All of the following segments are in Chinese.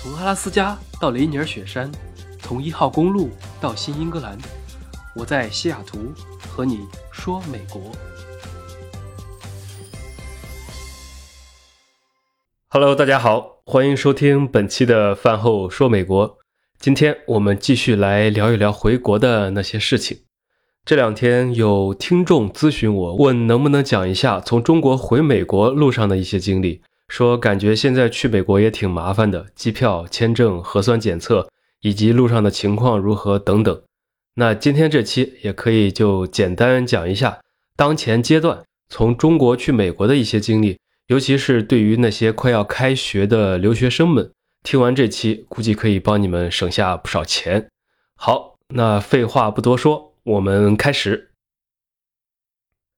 从阿拉斯加到雷尼尔雪山，从一号公路到新英格兰，我在西雅图和你说美国。Hello，大家好，欢迎收听本期的饭后说美国。今天我们继续来聊一聊回国的那些事情。这两天有听众咨询我，问能不能讲一下从中国回美国路上的一些经历。说感觉现在去美国也挺麻烦的，机票、签证、核酸检测，以及路上的情况如何等等。那今天这期也可以就简单讲一下当前阶段从中国去美国的一些经历，尤其是对于那些快要开学的留学生们，听完这期估计可以帮你们省下不少钱。好，那废话不多说，我们开始。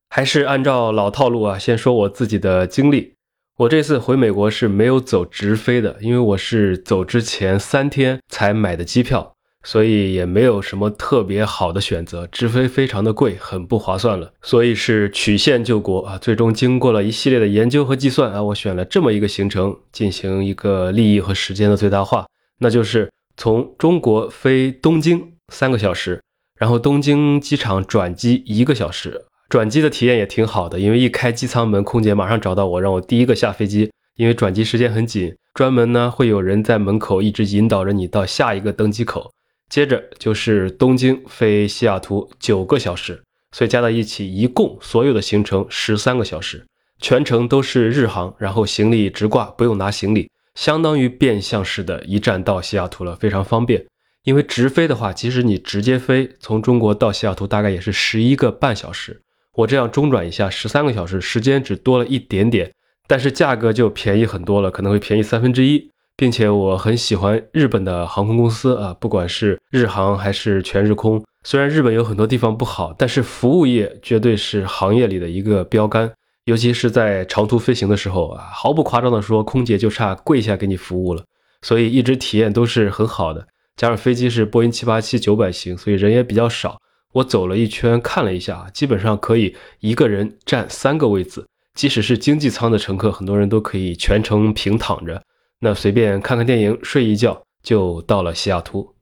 还是按照老套路啊，先说我自己的经历。我这次回美国是没有走直飞的，因为我是走之前三天才买的机票，所以也没有什么特别好的选择。直飞非常的贵，很不划算了，所以是曲线救国啊。最终经过了一系列的研究和计算啊，我选了这么一个行程，进行一个利益和时间的最大化，那就是从中国飞东京三个小时，然后东京机场转机一个小时。转机的体验也挺好的，因为一开机舱门，空姐马上找到我，让我第一个下飞机。因为转机时间很紧，专门呢会有人在门口一直引导着你到下一个登机口。接着就是东京飞西雅图九个小时，所以加在一起一共所有的行程十三个小时，全程都是日航，然后行李直挂，不用拿行李，相当于变相式的一站到西雅图了，非常方便。因为直飞的话，即使你直接飞，从中国到西雅图大概也是十一个半小时。我这样中转一下，十三个小时，时间只多了一点点，但是价格就便宜很多了，可能会便宜三分之一，并且我很喜欢日本的航空公司啊，不管是日航还是全日空，虽然日本有很多地方不好，但是服务业绝对是行业里的一个标杆，尤其是在长途飞行的时候啊，毫不夸张的说，空姐就差跪下给你服务了，所以一直体验都是很好的，加上飞机是波音七八七九百型，所以人也比较少。我走了一圈，看了一下，基本上可以一个人占三个位子。即使是经济舱的乘客，很多人都可以全程平躺着，那随便看看电影、睡一觉就到了西雅图。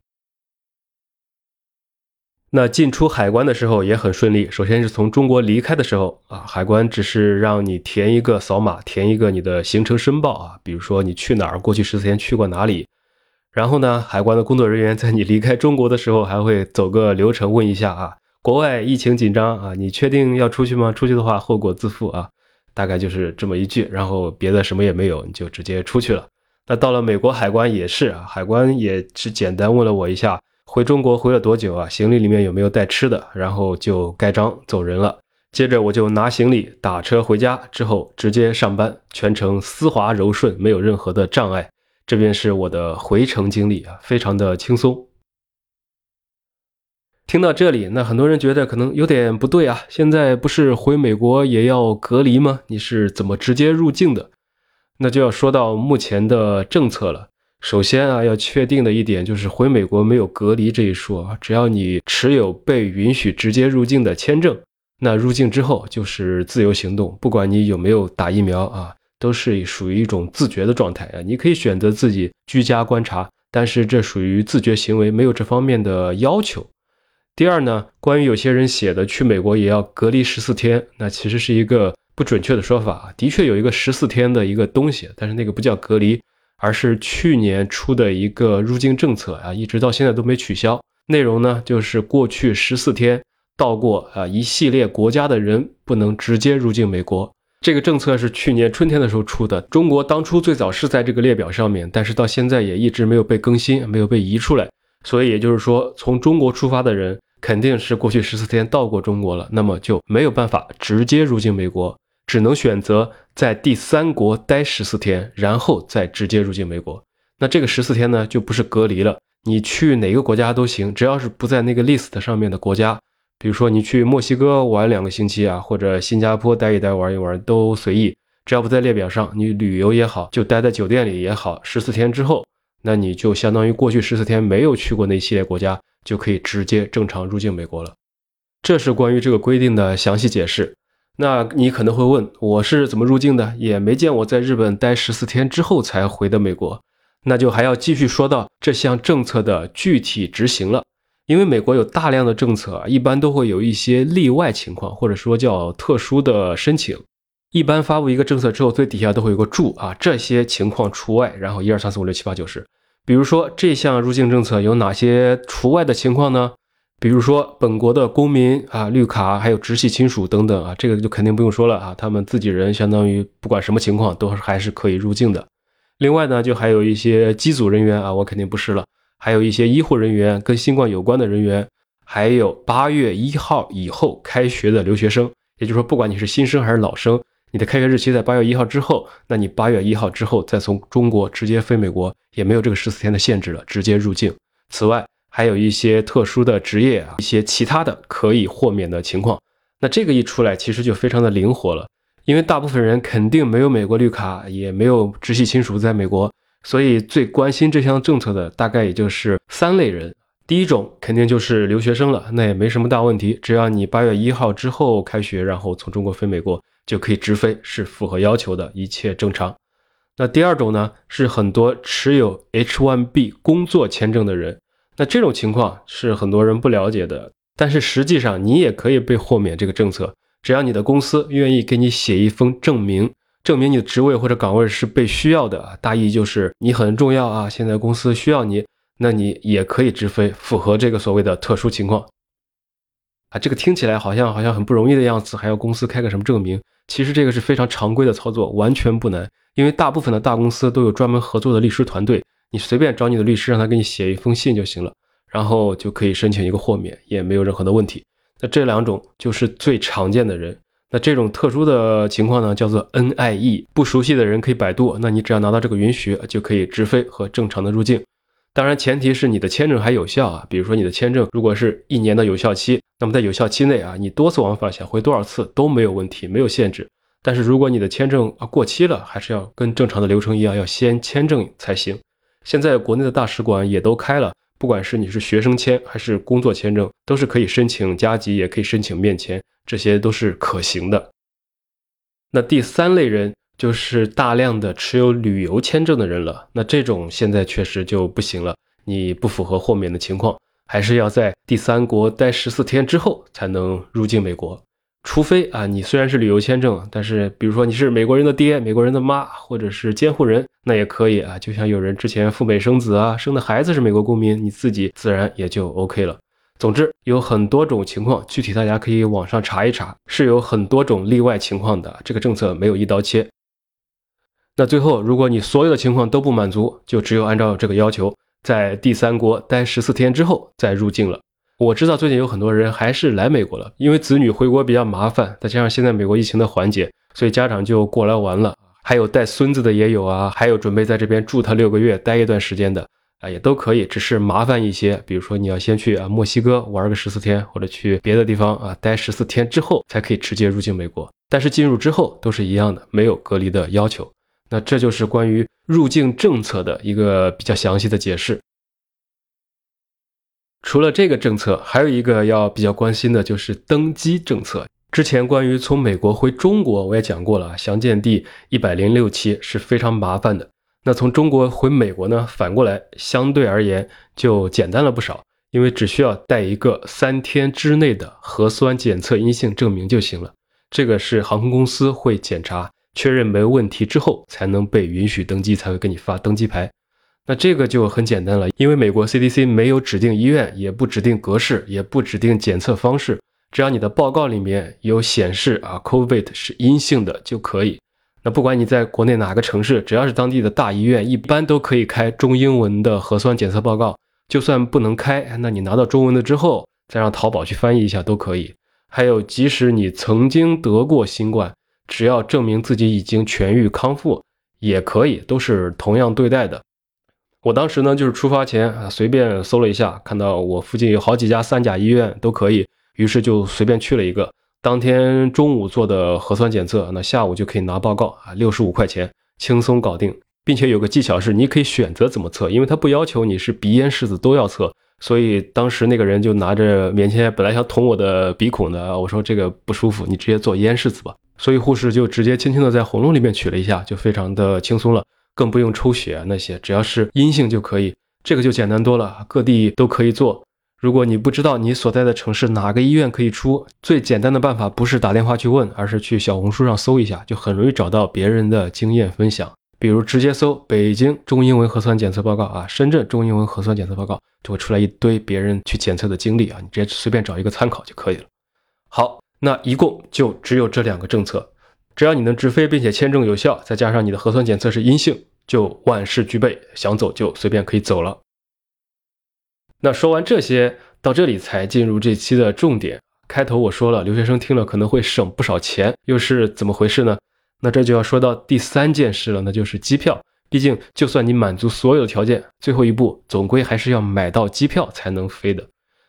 那进出海关的时候也很顺利。首先是从中国离开的时候啊，海关只是让你填一个扫码，填一个你的行程申报啊，比如说你去哪儿，过去十四天去过哪里。然后呢，海关的工作人员在你离开中国的时候，还会走个流程问一下啊，国外疫情紧张啊，你确定要出去吗？出去的话后果自负啊，大概就是这么一句，然后别的什么也没有，你就直接出去了。那到了美国海关也是啊，海关也是简单问了我一下，回中国回了多久啊，行李里面有没有带吃的，然后就盖章走人了。接着我就拿行李打车回家，之后直接上班，全程丝滑柔顺，没有任何的障碍。这边是我的回程经历啊，非常的轻松。听到这里，那很多人觉得可能有点不对啊。现在不是回美国也要隔离吗？你是怎么直接入境的？那就要说到目前的政策了。首先啊，要确定的一点就是回美国没有隔离这一说啊，只要你持有被允许直接入境的签证，那入境之后就是自由行动，不管你有没有打疫苗啊。都是属于一种自觉的状态啊，你可以选择自己居家观察，但是这属于自觉行为，没有这方面的要求。第二呢，关于有些人写的去美国也要隔离十四天，那其实是一个不准确的说法。的确有一个十四天的一个东西，但是那个不叫隔离，而是去年出的一个入境政策啊，一直到现在都没取消。内容呢，就是过去十四天到过啊一系列国家的人不能直接入境美国。这个政策是去年春天的时候出的，中国当初最早是在这个列表上面，但是到现在也一直没有被更新，没有被移出来。所以也就是说，从中国出发的人肯定是过去十四天到过中国了，那么就没有办法直接入境美国，只能选择在第三国待十四天，然后再直接入境美国。那这个十四天呢，就不是隔离了，你去哪个国家都行，只要是不在那个 list 上面的国家。比如说你去墨西哥玩两个星期啊，或者新加坡待一待玩一玩都随意，只要不在列表上，你旅游也好，就待在酒店里也好，十四天之后，那你就相当于过去十四天没有去过那系列国家，就可以直接正常入境美国了。这是关于这个规定的详细解释。那你可能会问，我是怎么入境的？也没见我在日本待十四天之后才回的美国。那就还要继续说到这项政策的具体执行了。因为美国有大量的政策啊，一般都会有一些例外情况，或者说叫特殊的申请。一般发布一个政策之后，最底下都会有个注啊，这些情况除外。然后一二三四五六七八九十，比如说这项入境政策有哪些除外的情况呢？比如说本国的公民啊、绿卡，还有直系亲属等等啊，这个就肯定不用说了啊，他们自己人相当于不管什么情况都还是可以入境的。另外呢，就还有一些机组人员啊，我肯定不是了。还有一些医护人员跟新冠有关的人员，还有八月一号以后开学的留学生，也就是说，不管你是新生还是老生，你的开学日期在八月一号之后，那你八月一号之后再从中国直接飞美国，也没有这个十四天的限制了，直接入境。此外，还有一些特殊的职业啊，一些其他的可以豁免的情况。那这个一出来，其实就非常的灵活了，因为大部分人肯定没有美国绿卡，也没有直系亲属在美国。所以最关心这项政策的大概也就是三类人，第一种肯定就是留学生了，那也没什么大问题，只要你八月一号之后开学，然后从中国飞美国就可以直飞，是符合要求的，一切正常。那第二种呢，是很多持有 H1B 工作签证的人，那这种情况是很多人不了解的，但是实际上你也可以被豁免这个政策，只要你的公司愿意给你写一封证明。证明你的职位或者岗位是被需要的，大意就是你很重要啊，现在公司需要你，那你也可以直飞，符合这个所谓的特殊情况。啊，这个听起来好像好像很不容易的样子，还要公司开个什么证明？其实这个是非常常规的操作，完全不难，因为大部分的大公司都有专门合作的律师团队，你随便找你的律师，让他给你写一封信就行了，然后就可以申请一个豁免，也没有任何的问题。那这两种就是最常见的人。那这种特殊的情况呢，叫做 NIE，不熟悉的人可以百度。那你只要拿到这个允许，就可以直飞和正常的入境。当然，前提是你的签证还有效啊。比如说你的签证如果是一年的有效期，那么在有效期内啊，你多次往返想回多少次都没有问题，没有限制。但是如果你的签证啊过期了，还是要跟正常的流程一样，要先签证才行。现在国内的大使馆也都开了，不管是你是学生签还是工作签证，都是可以申请加急，也可以申请面签。这些都是可行的。那第三类人就是大量的持有旅游签证的人了。那这种现在确实就不行了，你不符合豁免的情况，还是要在第三国待十四天之后才能入境美国。除非啊，你虽然是旅游签证，但是比如说你是美国人的爹、美国人的妈，或者是监护人，那也可以啊。就像有人之前赴美生子啊，生的孩子是美国公民，你自己自然也就 OK 了。总之有很多种情况，具体大家可以网上查一查，是有很多种例外情况的。这个政策没有一刀切。那最后，如果你所有的情况都不满足，就只有按照这个要求，在第三国待十四天之后再入境了。我知道最近有很多人还是来美国了，因为子女回国比较麻烦，再加上现在美国疫情的缓解，所以家长就过来玩了。还有带孙子的也有啊，还有准备在这边住他六个月、待一段时间的。啊，也都可以，只是麻烦一些。比如说，你要先去啊墨西哥玩个十四天，或者去别的地方啊待十四天之后，才可以直接入境美国。但是进入之后都是一样的，没有隔离的要求。那这就是关于入境政策的一个比较详细的解释。除了这个政策，还有一个要比较关心的就是登机政策。之前关于从美国回中国，我也讲过了，详见第一百零六期，是非常麻烦的。那从中国回美国呢？反过来相对而言就简单了不少，因为只需要带一个三天之内的核酸检测阴性证明就行了。这个是航空公司会检查确认没问题之后才能被允许登机，才会给你发登机牌。那这个就很简单了，因为美国 CDC 没有指定医院，也不指定格式，也不指定检测方式，只要你的报告里面有显示啊，COVID 是阴性的就可以。那不管你在国内哪个城市，只要是当地的大医院，一般都可以开中英文的核酸检测报告。就算不能开，那你拿到中文的之后，再让淘宝去翻译一下都可以。还有，即使你曾经得过新冠，只要证明自己已经痊愈康复，也可以，都是同样对待的。我当时呢，就是出发前啊，随便搜了一下，看到我附近有好几家三甲医院都可以，于是就随便去了一个。当天中午做的核酸检测，那下午就可以拿报告啊，六十五块钱轻松搞定，并且有个技巧是，你可以选择怎么测，因为他不要求你是鼻咽拭子都要测，所以当时那个人就拿着棉签，本来想捅我的鼻孔的，我说这个不舒服，你直接做咽拭子吧，所以护士就直接轻轻的在喉咙里面取了一下，就非常的轻松了，更不用抽血啊那些，只要是阴性就可以，这个就简单多了，各地都可以做。如果你不知道你所在的城市哪个医院可以出，最简单的办法不是打电话去问，而是去小红书上搜一下，就很容易找到别人的经验分享。比如直接搜北京中英文核酸检测报告啊，深圳中英文核酸检测报告，就会出来一堆别人去检测的经历啊，你直接随便找一个参考就可以了。好，那一共就只有这两个政策，只要你能直飞并且签证有效，再加上你的核酸检测是阴性，就万事俱备，想走就随便可以走了。那说完这些，到这里才进入这期的重点。开头我说了，留学生听了可能会省不少钱，又是怎么回事呢？那这就要说到第三件事了，那就是机票。毕竟，就算你满足所有条件，最后一步总归还是要买到机票才能飞的。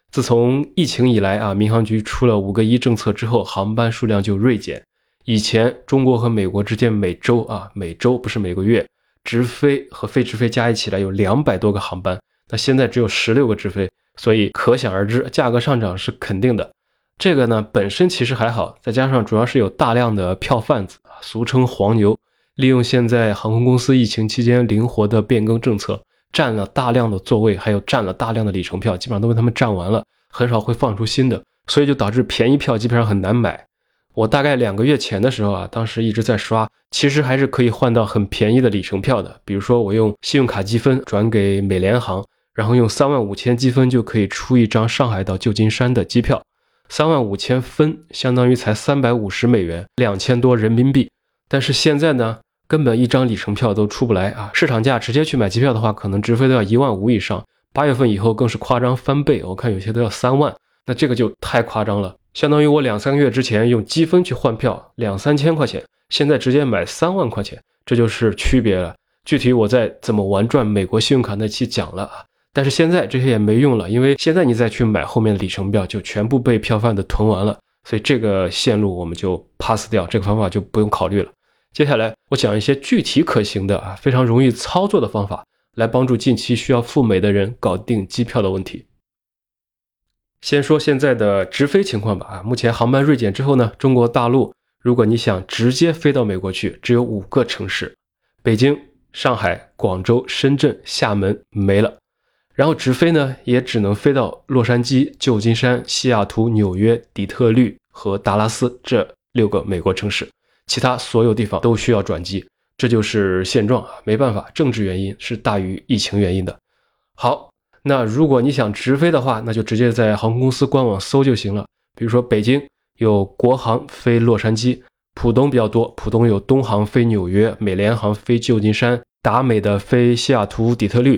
自从疫情以来啊，民航局出了五个一政策之后，航班数量就锐减。以前中国和美国之间每周啊，每周不是每个月，直飞和非直飞加一起来有两百多个航班，那现在只有十六个直飞，所以可想而知，价格上涨是肯定的。这个呢，本身其实还好，再加上主要是有大量的票贩子，俗称黄牛，利用现在航空公司疫情期间灵活的变更政策，占了大量的座位，还有占了大量的里程票，基本上都被他们占完了，很少会放出新的，所以就导致便宜票基本上很难买。我大概两个月前的时候啊，当时一直在刷，其实还是可以换到很便宜的里程票的，比如说我用信用卡积分转给美联航，然后用三万五千积分就可以出一张上海到旧金山的机票。三万五千分相当于才三百五十美元，两千多人民币。但是现在呢，根本一张里程票都出不来啊！市场价直接去买机票的话，可能直飞都要一万五以上。八月份以后更是夸张翻倍，我看有些都要三万。那这个就太夸张了，相当于我两三个月之前用积分去换票两三千块钱，现在直接买三万块钱，这就是区别了。具体我在怎么玩转美国信用卡那期讲了啊。但是现在这些也没用了，因为现在你再去买后面的里程票，就全部被票贩子囤完了，所以这个线路我们就 pass 掉，这个方法就不用考虑了。接下来我讲一些具体可行的啊，非常容易操作的方法，来帮助近期需要赴美的人搞定机票的问题。先说现在的直飞情况吧啊，目前航班锐减之后呢，中国大陆如果你想直接飞到美国去，只有五个城市：北京、上海、广州、深圳、厦门没了。然后直飞呢，也只能飞到洛杉矶、旧金山、西雅图、纽约、底特律和达拉斯这六个美国城市，其他所有地方都需要转机，这就是现状啊，没办法，政治原因是大于疫情原因的。好，那如果你想直飞的话，那就直接在航空公司官网搜就行了。比如说北京有国航飞洛杉矶，浦东比较多，浦东有东航飞纽约，美联航飞旧金山，达美的飞西雅图、底特律。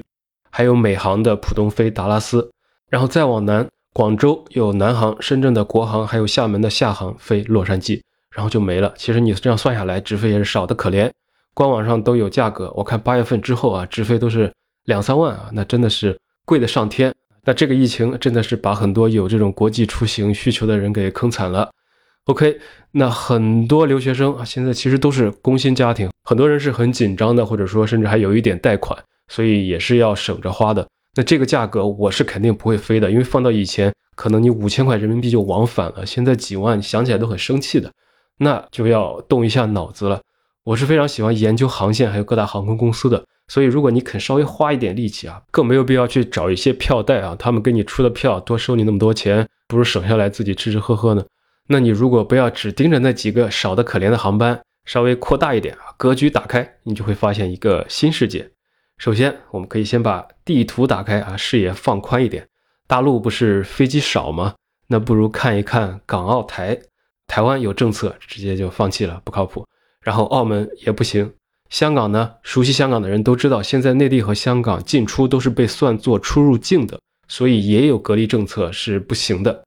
还有美航的浦东飞达拉斯，然后再往南，广州有南航、深圳的国航，还有厦门的厦航飞洛杉矶，然后就没了。其实你这样算下来，直飞也是少的可怜。官网上都有价格，我看八月份之后啊，直飞都是两三万啊，那真的是贵的上天。那这个疫情真的是把很多有这种国际出行需求的人给坑惨了。OK，那很多留学生啊，现在其实都是工薪家庭，很多人是很紧张的，或者说甚至还有一点贷款。所以也是要省着花的。那这个价格我是肯定不会飞的，因为放到以前，可能你五千块人民币就往返了，现在几万想起来都很生气的，那就要动一下脑子了。我是非常喜欢研究航线还有各大航空公司的，所以如果你肯稍微花一点力气啊，更没有必要去找一些票代啊，他们给你出的票多收你那么多钱，不如省下来自己吃吃喝喝呢。那你如果不要只盯着那几个少的可怜的航班，稍微扩大一点啊，格局打开，你就会发现一个新世界。首先，我们可以先把地图打开啊，视野放宽一点。大陆不是飞机少吗？那不如看一看港澳台。台湾有政策，直接就放弃了，不靠谱。然后澳门也不行。香港呢？熟悉香港的人都知道，现在内地和香港进出都是被算作出入境的，所以也有隔离政策是不行的。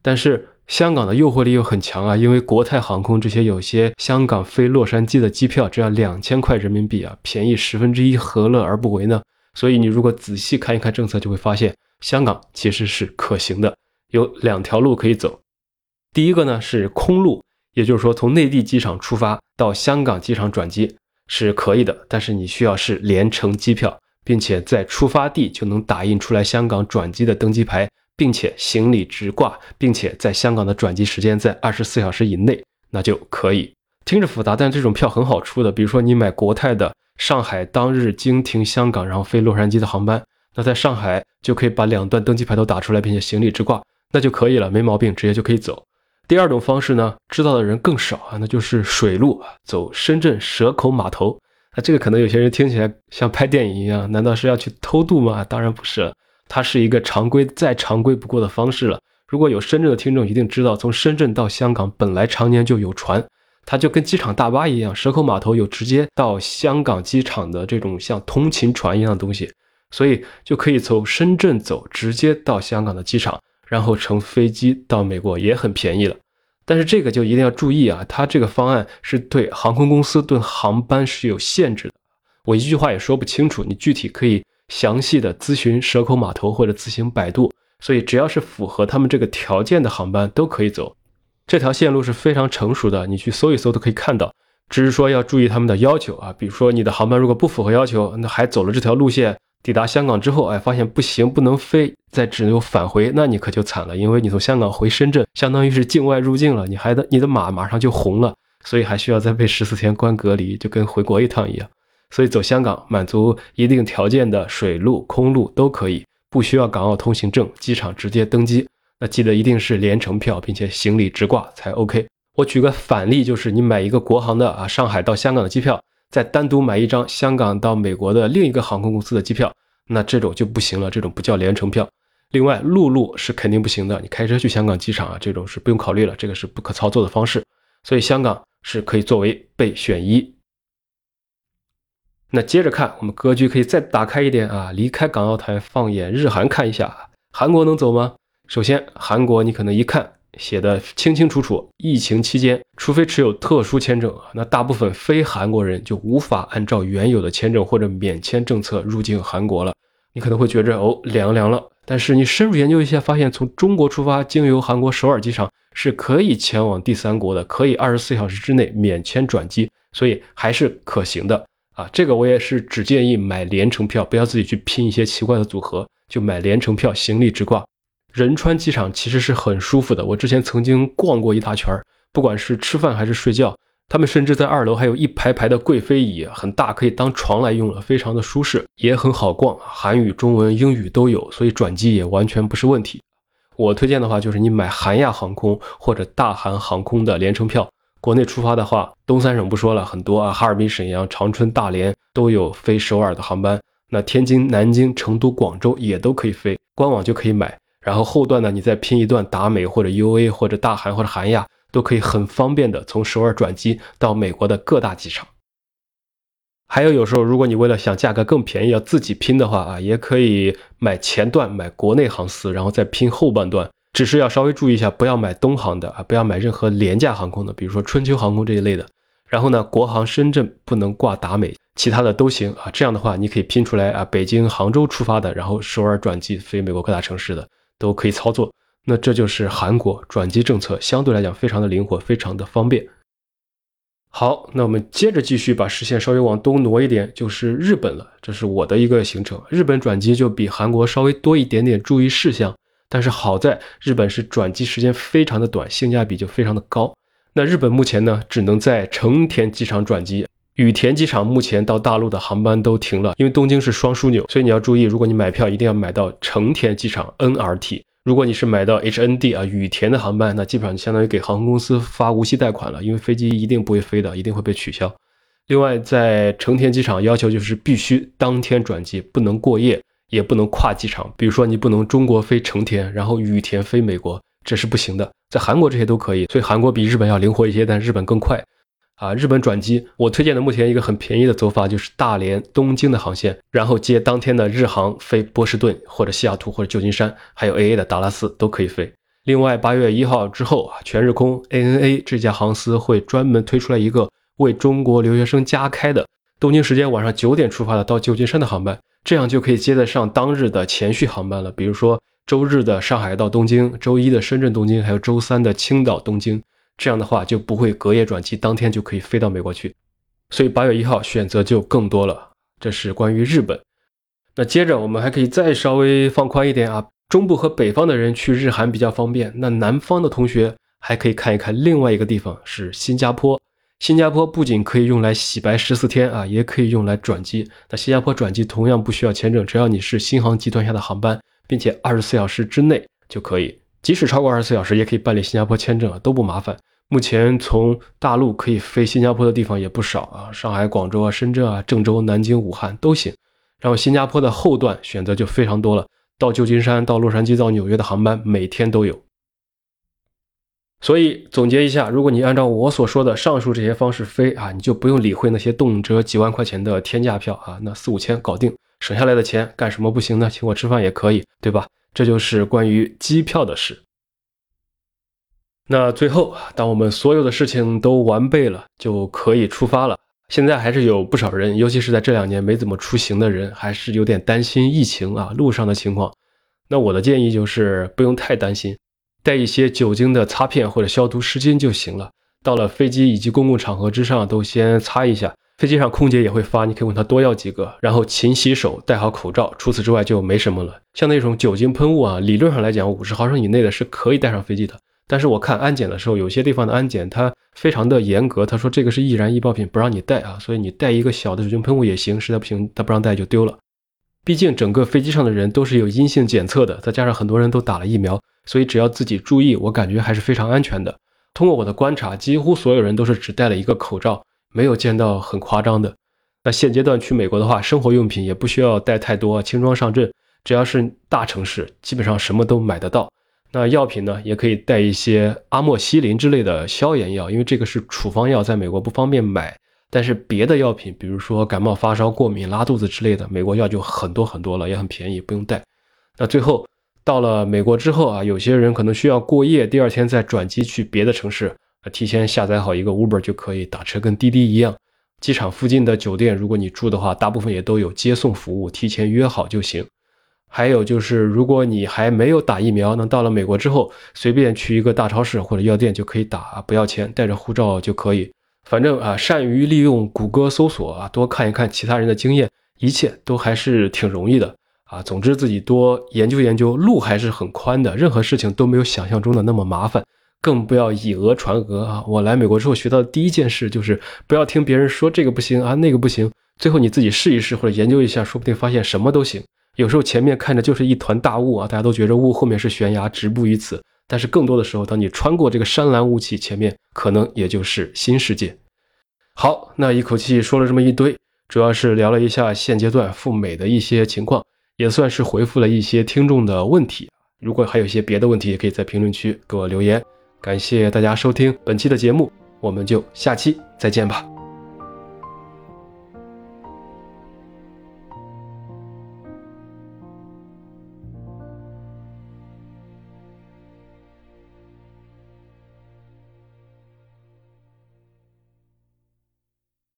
但是。香港的诱惑力又很强啊，因为国泰航空这些有些香港飞洛杉矶的机票只要两千块人民币啊，便宜十分之一，何乐而不为呢？所以你如果仔细看一看政策，就会发现香港其实是可行的，有两条路可以走。第一个呢是空路，也就是说从内地机场出发到香港机场转机是可以的，但是你需要是联程机票，并且在出发地就能打印出来香港转机的登机牌。并且行李直挂，并且在香港的转机时间在二十四小时以内，那就可以。听着复杂，但这种票很好出的。比如说你买国泰的上海当日经停香港然后飞洛杉矶的航班，那在上海就可以把两段登机牌都打出来，并且行李直挂，那就可以了，没毛病，直接就可以走。第二种方式呢，知道的人更少啊，那就是水路啊，走深圳蛇口码头。那这个可能有些人听起来像拍电影一样，难道是要去偷渡吗？当然不是了，它是一个常规再常规不过的方式了。如果有深圳的听众，一定知道，从深圳到香港本来常年就有船，它就跟机场大巴一样，蛇口码头有直接到香港机场的这种像通勤船一样的东西，所以就可以从深圳走，直接到香港的机场，然后乘飞机到美国也很便宜了。但是这个就一定要注意啊，它这个方案是对航空公司对航班是有限制的，我一句话也说不清楚，你具体可以详细的咨询蛇口码头或者自行百度。所以，只要是符合他们这个条件的航班都可以走。这条线路是非常成熟的，你去搜一搜都可以看到。只是说要注意他们的要求啊，比如说你的航班如果不符合要求，那还走了这条路线，抵达香港之后，哎，发现不行，不能飞，再只有返回，那你可就惨了，因为你从香港回深圳，相当于是境外入境了，你还的你的码马上就红了，所以还需要再被十四天关隔离，就跟回国一趟一样。所以走香港，满足一定条件的水路、空路都可以。不需要港澳通行证，机场直接登机。那记得一定是联程票，并且行李直挂才 OK。我举个反例，就是你买一个国航的啊，上海到香港的机票，再单独买一张香港到美国的另一个航空公司的机票，那这种就不行了，这种不叫联程票。另外，陆路是肯定不行的，你开车去香港机场啊，这种是不用考虑了，这个是不可操作的方式。所以香港是可以作为备选一。那接着看，我们格局可以再打开一点啊，离开港澳台，放眼日韩看一下，韩国能走吗？首先，韩国你可能一看写的清清楚楚，疫情期间，除非持有特殊签证，那大部分非韩国人就无法按照原有的签证或者免签政策入境韩国了。你可能会觉着哦凉凉了，但是你深入研究一下，发现从中国出发，经由韩国首尔机场是可以前往第三国的，可以二十四小时之内免签转机，所以还是可行的。啊，这个我也是只建议买联程票，不要自己去拼一些奇怪的组合，就买联程票，行李直挂。仁川机场其实是很舒服的，我之前曾经逛过一大圈儿，不管是吃饭还是睡觉，他们甚至在二楼还有一排排的贵妃椅，很大，可以当床来用了，非常的舒适，也很好逛，韩语、中文、英语都有，所以转机也完全不是问题。我推荐的话就是你买韩亚航空或者大韩航空的联程票。国内出发的话，东三省不说了，很多啊，哈尔滨、沈阳、长春、大连都有飞首尔的航班。那天津、南京、成都、广州也都可以飞，官网就可以买。然后后段呢，你再拼一段达美或者 UA 或者大韩或者韩亚，都可以很方便的从首尔转机到美国的各大机场。还有有时候，如果你为了想价格更便宜要自己拼的话啊，也可以买前段买国内航司，然后再拼后半段。只是要稍微注意一下，不要买东航的啊，不要买任何廉价航空的，比如说春秋航空这一类的。然后呢，国航深圳不能挂达美，其他的都行啊。这样的话，你可以拼出来啊，北京、杭州出发的，然后首尔转机飞美国各大城市的都可以操作。那这就是韩国转机政策，相对来讲非常的灵活，非常的方便。好，那我们接着继续把视线稍微往东挪一点，就是日本了。这是我的一个行程，日本转机就比韩国稍微多一点点注意事项。但是好在日本是转机时间非常的短，性价比就非常的高。那日本目前呢，只能在成田机场转机，羽田机场目前到大陆的航班都停了，因为东京是双枢纽，所以你要注意，如果你买票一定要买到成田机场 NRT。如果你是买到 HND 啊羽田的航班，那基本上就相当于给航空公司发无息贷款了，因为飞机一定不会飞的，一定会被取消。另外，在成田机场要求就是必须当天转机，不能过夜。也不能跨机场，比如说你不能中国飞成田，然后羽田飞美国，这是不行的。在韩国这些都可以，所以韩国比日本要灵活一些，但日本更快。啊，日本转机，我推荐的目前一个很便宜的走法就是大连东京的航线，然后接当天的日航飞波士顿或者西雅图或者旧金山，还有 AA 的达拉斯都可以飞。另外，八月一号之后啊，全日空 ANA 这家航司会专门推出来一个为中国留学生加开的东京时间晚上九点出发的到旧金山的航班。这样就可以接得上当日的前续航班了，比如说周日的上海到东京，周一的深圳东京，还有周三的青岛东京。这样的话就不会隔夜转机，当天就可以飞到美国去。所以八月一号选择就更多了。这是关于日本。那接着我们还可以再稍微放宽一点啊，中部和北方的人去日韩比较方便。那南方的同学还可以看一看另外一个地方是新加坡。新加坡不仅可以用来洗白十四天啊，也可以用来转机。那新加坡转机同样不需要签证，只要你是新航集团下的航班，并且二十四小时之内就可以。即使超过二十四小时，也可以办理新加坡签证啊，都不麻烦。目前从大陆可以飞新加坡的地方也不少啊，上海、广州啊、深圳啊、郑州、南京、武汉都行。然后新加坡的后段选择就非常多了，到旧金山、到洛杉矶、到纽约的航班每天都有。所以总结一下，如果你按照我所说的上述这些方式飞啊，你就不用理会那些动辄几万块钱的天价票啊，那四五千搞定，省下来的钱干什么不行呢？请我吃饭也可以，对吧？这就是关于机票的事。那最后，当我们所有的事情都完备了，就可以出发了。现在还是有不少人，尤其是在这两年没怎么出行的人，还是有点担心疫情啊，路上的情况。那我的建议就是不用太担心，带一些酒精的擦片或者消毒湿巾就行了。到了飞机以及公共场合之上，都先擦一下。飞机上空姐也会发，你可以问他多要几个，然后勤洗手，戴好口罩。除此之外就没什么了。像那种酒精喷雾啊，理论上来讲，五十毫升以内的是可以带上飞机的。但是我看安检的时候，有些地方的安检它非常的严格，他说这个是易燃易爆品，不让你带啊，所以你带一个小的酒精喷雾也行，实在不行他不让带就丢了。毕竟整个飞机上的人都是有阴性检测的，再加上很多人都打了疫苗，所以只要自己注意，我感觉还是非常安全的。通过我的观察，几乎所有人都是只戴了一个口罩，没有见到很夸张的。那现阶段去美国的话，生活用品也不需要带太多，轻装上阵，只要是大城市，基本上什么都买得到。那药品呢，也可以带一些阿莫西林之类的消炎药，因为这个是处方药，在美国不方便买。但是别的药品，比如说感冒、发烧、过敏、拉肚子之类的，美国药就很多很多了，也很便宜，不用带。那最后到了美国之后啊，有些人可能需要过夜，第二天再转机去别的城市，提前下载好一个 Uber 就可以打车，跟滴滴一样。机场附近的酒店，如果你住的话，大部分也都有接送服务，提前约好就行。还有就是，如果你还没有打疫苗，那到了美国之后，随便去一个大超市或者药店就可以打，不要钱，带着护照就可以。反正啊，善于利用谷歌搜索啊，多看一看其他人的经验，一切都还是挺容易的啊。总之，自己多研究研究，路还是很宽的，任何事情都没有想象中的那么麻烦。更不要以讹传讹啊！我来美国之后学到的第一件事就是不要听别人说这个不行啊，那个不行，最后你自己试一试或者研究一下，说不定发现什么都行。有时候前面看着就是一团大雾啊，大家都觉着雾后面是悬崖，止步于此。但是更多的时候，当你穿过这个山岚雾气，前面可能也就是新世界。好，那一口气说了这么一堆，主要是聊了一下现阶段赴美的一些情况，也算是回复了一些听众的问题。如果还有一些别的问题，也可以在评论区给我留言。感谢大家收听本期的节目，我们就下期再见吧。